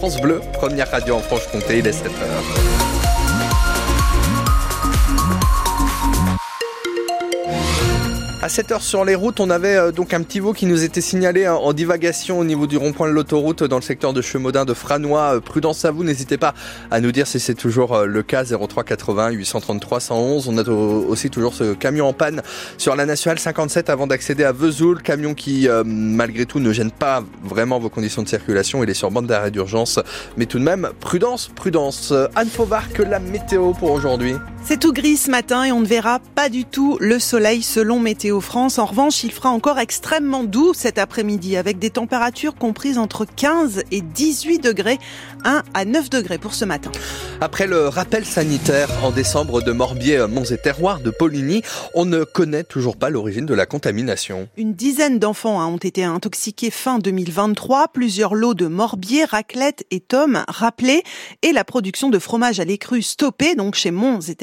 France Bleu, première radio en Franche-Comté, il est 7h. À 7 heures sur les routes, on avait euh, donc un petit veau qui nous était signalé hein, en divagation au niveau du rond-point de l'autoroute dans le secteur de Chemaudin de Franois. Euh, prudence à vous, n'hésitez pas à nous dire si c'est toujours euh, le cas 03 80 833 111. On a aussi toujours ce camion en panne sur la nationale 57 avant d'accéder à Vesoul, camion qui malgré tout ne gêne pas vraiment vos conditions de circulation. Il est sur bande d'arrêt d'urgence, mais tout de même prudence, prudence. Anne Fauvard, que la météo pour aujourd'hui. C'est tout gris ce matin et on ne verra pas du tout le soleil selon Météo France. En revanche, il fera encore extrêmement doux cet après-midi avec des températures comprises entre 15 et 18 degrés, 1 à 9 degrés pour ce matin. Après le rappel sanitaire en décembre de Morbier, Monts et Terroirs de Poligny, on ne connaît toujours pas l'origine de la contamination. Une dizaine d'enfants hein, ont été intoxiqués fin 2023. Plusieurs lots de Morbier, raclette et tomes rappelés et la production de fromage à l'écru stoppée donc chez Monts et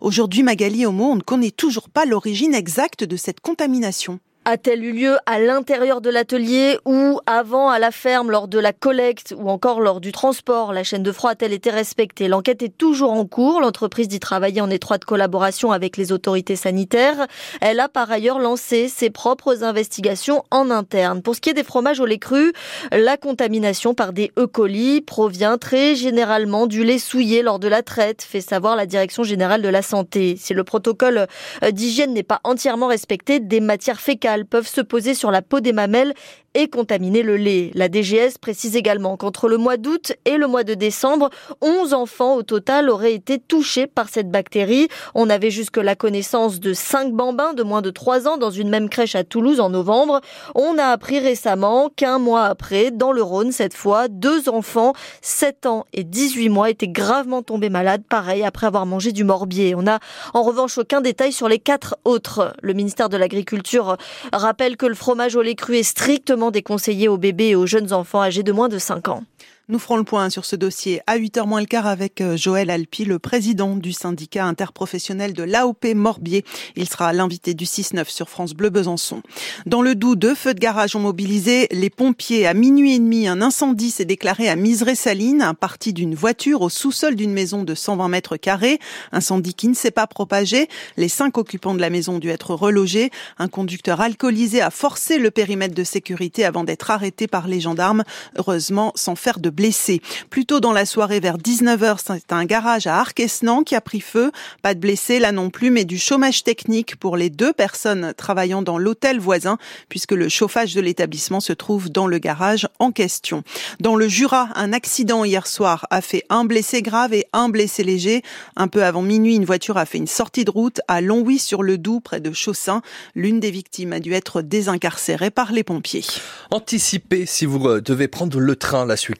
Aujourd'hui, Magali Homo, on ne connaît toujours pas l'origine exacte de cette contamination. A-t-elle eu lieu à l'intérieur de l'atelier ou avant à la ferme lors de la collecte ou encore lors du transport? La chaîne de froid a-t-elle été respectée? L'enquête est toujours en cours. L'entreprise dit travailler en étroite collaboration avec les autorités sanitaires. Elle a par ailleurs lancé ses propres investigations en interne. Pour ce qui est des fromages au lait cru, la contamination par des E. coli provient très généralement du lait souillé lors de la traite, fait savoir la Direction générale de la santé. Si le protocole d'hygiène n'est pas entièrement respecté, des matières fécales peuvent se poser sur la peau des mamelles et contaminer le lait. La DGS précise également qu'entre le mois d'août et le mois de décembre, 11 enfants au total auraient été touchés par cette bactérie. On avait jusque la connaissance de 5 bambins de moins de 3 ans dans une même crèche à Toulouse en novembre. On a appris récemment qu'un mois après, dans le Rhône cette fois, deux enfants, 7 ans et 18 mois, étaient gravement tombés malades, pareil, après avoir mangé du morbier. On n'a en revanche aucun détail sur les quatre autres. Le ministère de l'Agriculture rappelle que le fromage au lait cru est strictement déconseillé aux bébés et aux jeunes enfants âgés de moins de 5 ans. Nous ferons le point sur ce dossier à 8h moins le quart avec euh, Joël Alpi, le président du syndicat interprofessionnel de l'AOP Morbier. Il sera l'invité du 6-9 sur France Bleu Besançon. Dans le Doubs, deux feux de garage ont mobilisé les pompiers. À minuit et demi, un incendie s'est déclaré à Miseré-Saline, un parti d'une voiture au sous-sol d'une maison de 120 mètres carrés. Incendie qui ne s'est pas propagé. Les cinq occupants de la maison ont dû être relogés. Un conducteur alcoolisé a forcé le périmètre de sécurité avant d'être arrêté par les gendarmes. Heureusement, sans faire de blessés. Plus tôt dans la soirée, vers 19h, c'est un garage à Arquesnan qui a pris feu. Pas de blessés là non plus, mais du chômage technique pour les deux personnes travaillant dans l'hôtel voisin, puisque le chauffage de l'établissement se trouve dans le garage en question. Dans le Jura, un accident hier soir a fait un blessé grave et un blessé léger. Un peu avant minuit, une voiture a fait une sortie de route à Longwy sur le Doubs, près de Chaussin. L'une des victimes a dû être désincarcérée par les pompiers. Anticipez si vous euh, devez prendre le train la ce.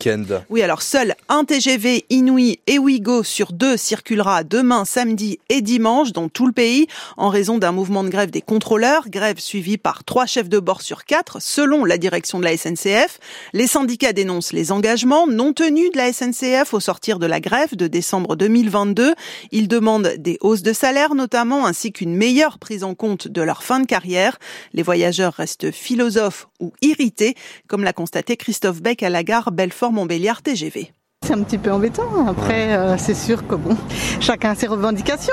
Oui, alors seul un TGV Inouï et Ouigo sur deux circulera demain, samedi et dimanche dans tout le pays en raison d'un mouvement de grève des contrôleurs, grève suivie par trois chefs de bord sur quatre, selon la direction de la SNCF. Les syndicats dénoncent les engagements non tenus de la SNCF au sortir de la grève de décembre 2022. Ils demandent des hausses de salaire notamment, ainsi qu'une meilleure prise en compte de leur fin de carrière. Les voyageurs restent philosophes ou irrités, comme l'a constaté Christophe Beck à la gare Belfort-Montbéliard. TGV. C'est un petit peu embêtant. Après, euh, c'est sûr que bon, chacun a ses revendications.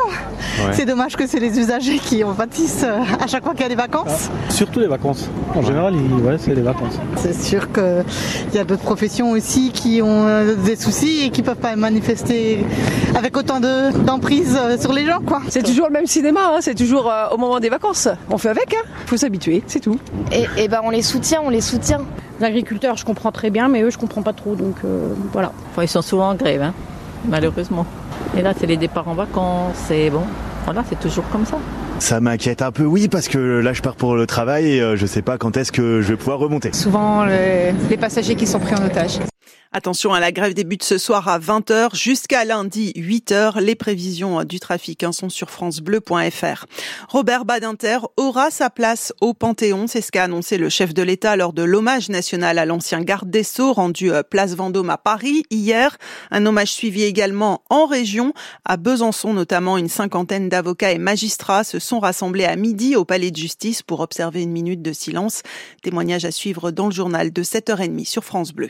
C'est dommage que c'est les usagers qui en pâtissent euh, à chaque fois qu'il y a des vacances. Ah, surtout les vacances. En général, ouais, c'est les vacances. C'est sûr qu'il y a d'autres professions aussi qui ont euh, des soucis et qui peuvent pas manifester avec autant d'emprise sur les gens. quoi. C'est toujours le même cinéma, hein. c'est toujours au moment des vacances. On fait avec, il hein. faut s'habituer, c'est tout. Et, et ben on les soutient, on les soutient. L'agriculteur, je comprends très bien, mais eux, je comprends pas trop. Donc voilà ils sont souvent en grève, hein, malheureusement. Et là, c'est les départs en vacances, et bon, voilà, c'est toujours comme ça. Ça m'inquiète un peu, oui, parce que là, je pars pour le travail et euh, je sais pas quand est-ce que je vais pouvoir remonter. Souvent, les, les passagers qui sont pris en otage. Attention à la grève débute ce soir à 20h jusqu'à lundi 8h. Les prévisions du trafic hein, sont sur francebleu.fr. Robert Badinter aura sa place au Panthéon. C'est ce qu'a annoncé le chef de l'État lors de l'hommage national à l'ancien garde des Sceaux rendu euh, place Vendôme à Paris hier. Un hommage suivi également en région. À Besançon notamment, une cinquantaine d'avocats et magistrats se sont rassemblés à midi au palais de justice pour observer une minute de silence. Témoignage à suivre dans le journal de 7h30 sur France Bleu.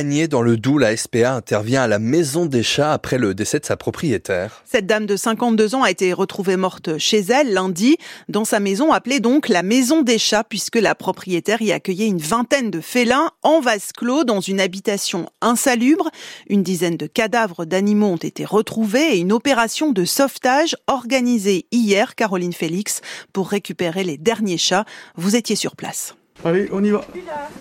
Dans le Doubs, la SPA intervient à la Maison des Chats après le décès de sa propriétaire. Cette dame de 52 ans a été retrouvée morte chez elle lundi, dans sa maison appelée donc la Maison des Chats, puisque la propriétaire y accueillait une vingtaine de félins en vase clos dans une habitation insalubre. Une dizaine de cadavres d'animaux ont été retrouvés et une opération de sauvetage organisée hier, Caroline Félix, pour récupérer les derniers chats. Vous étiez sur place. Allez, on y va.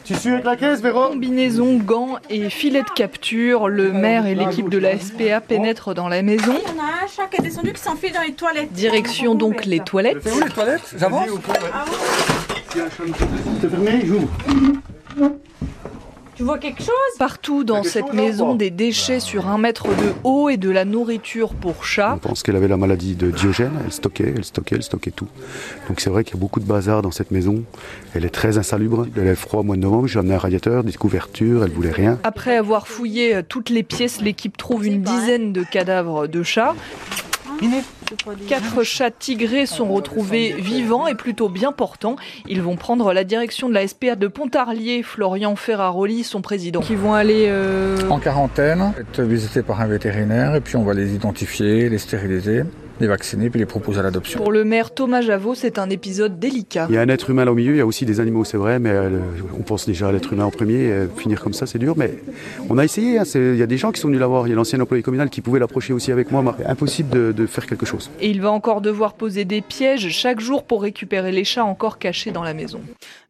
Tu suis avec la caisse, Véro Combinaison, gants et filet de capture, le maire et l'équipe de la SPA pénètrent dans la maison. Il y en a un chat qui est descendu qui s'enfuit dans les toilettes. Direction donc les toilettes. C'est où les toilettes? J'avance C'est fermé, j'ouvre. Tu vois quelque chose? Partout dans cette maison, des déchets sur un mètre de haut et de la nourriture pour chats. On pense qu'elle avait la maladie de Diogène, elle stockait, elle stockait, elle stockait tout. Donc c'est vrai qu'il y a beaucoup de bazar dans cette maison. Elle est très insalubre, elle est froid au mois de novembre, j'ai amené un radiateur, des couvertures, elle voulait rien. Après avoir fouillé toutes les pièces, l'équipe trouve une dizaine de cadavres de chats. Quatre chats tigrés sont retrouvés vivants et plutôt bien portants. Ils vont prendre la direction de la SPA de Pontarlier. Florian Ferraroli, son président. Qui vont aller euh... en quarantaine, être visités par un vétérinaire et puis on va les identifier, les stériliser les vacciner puis les proposer à l'adoption. Pour le maire Thomas Javot, c'est un épisode délicat. Il y a un être humain là au milieu, il y a aussi des animaux, c'est vrai, mais euh, on pense déjà à l'être humain en premier. Euh, finir comme ça, c'est dur, mais on a essayé. Hein, il y a des gens qui sont venus la voir. Il y a l'ancien employé communal qui pouvait l'approcher aussi avec moi. Impossible de, de, faire quelque chose. Et il va encore devoir poser des pièges chaque jour pour récupérer les chats encore cachés dans la maison.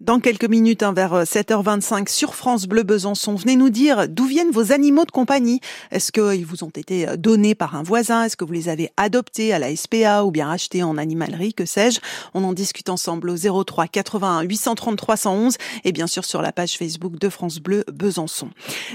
Dans quelques minutes, hein, vers 7h25 sur France Bleu Besançon, venez nous dire d'où viennent vos animaux de compagnie. Est-ce qu'ils vous ont été donnés par un voisin? Est-ce que vous les avez adoptés la SPA ou bien achetés en animalerie, que sais-je On en discute ensemble au 03 81 830 311 et bien sûr sur la page Facebook de France Bleu Besançon.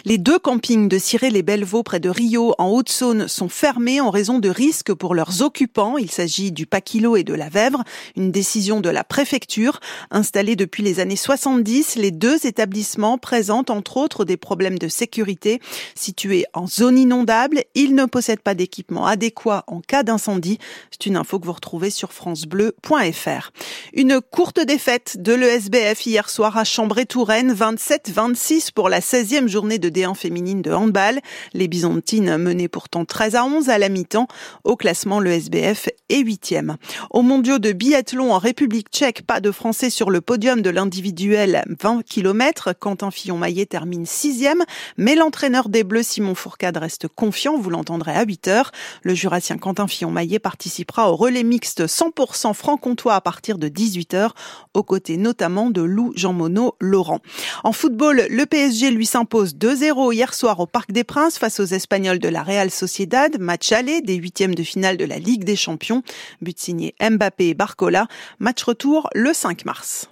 Les deux campings de Ciré-les-Bellevaux près de Rio en Haute-Saône sont fermés en raison de risques pour leurs occupants. Il s'agit du Paquilo et de la Vèvre, une décision de la préfecture. Installée depuis les années 70, les deux établissements présentent entre autres des problèmes de sécurité. Situés en zone inondable, ils ne possèdent pas d'équipement adéquat en cas d'incendie. C'est une info que vous retrouvez sur francebleu.fr. Une courte défaite de l'ESBF hier soir à Chambray-Touraine, 27-26 pour la 16e journée de D1 féminine de handball. Les Byzantines menaient pourtant 13 à 11 à la mi-temps. Au classement, l'ESBF est 8e. Au mondiaux de biathlon en République tchèque, pas de Français sur le podium de l'individuel 20 km. Quentin Fillon-Maillet termine 6e, mais l'entraîneur des Bleus, Simon Fourcade, reste confiant. Vous l'entendrez à 8 heures. Le jurassien Quentin Fillon-Maillet participera au relais mixte 100% franc-comtois à partir de 18h, aux côtés notamment de Lou Jean Monod Laurent. En football, le PSG lui s'impose 2-0 hier soir au Parc des Princes face aux Espagnols de la Real Sociedad, match aller des huitièmes de finale de la Ligue des Champions, but signé Mbappé et Barcola, match retour le 5 mars.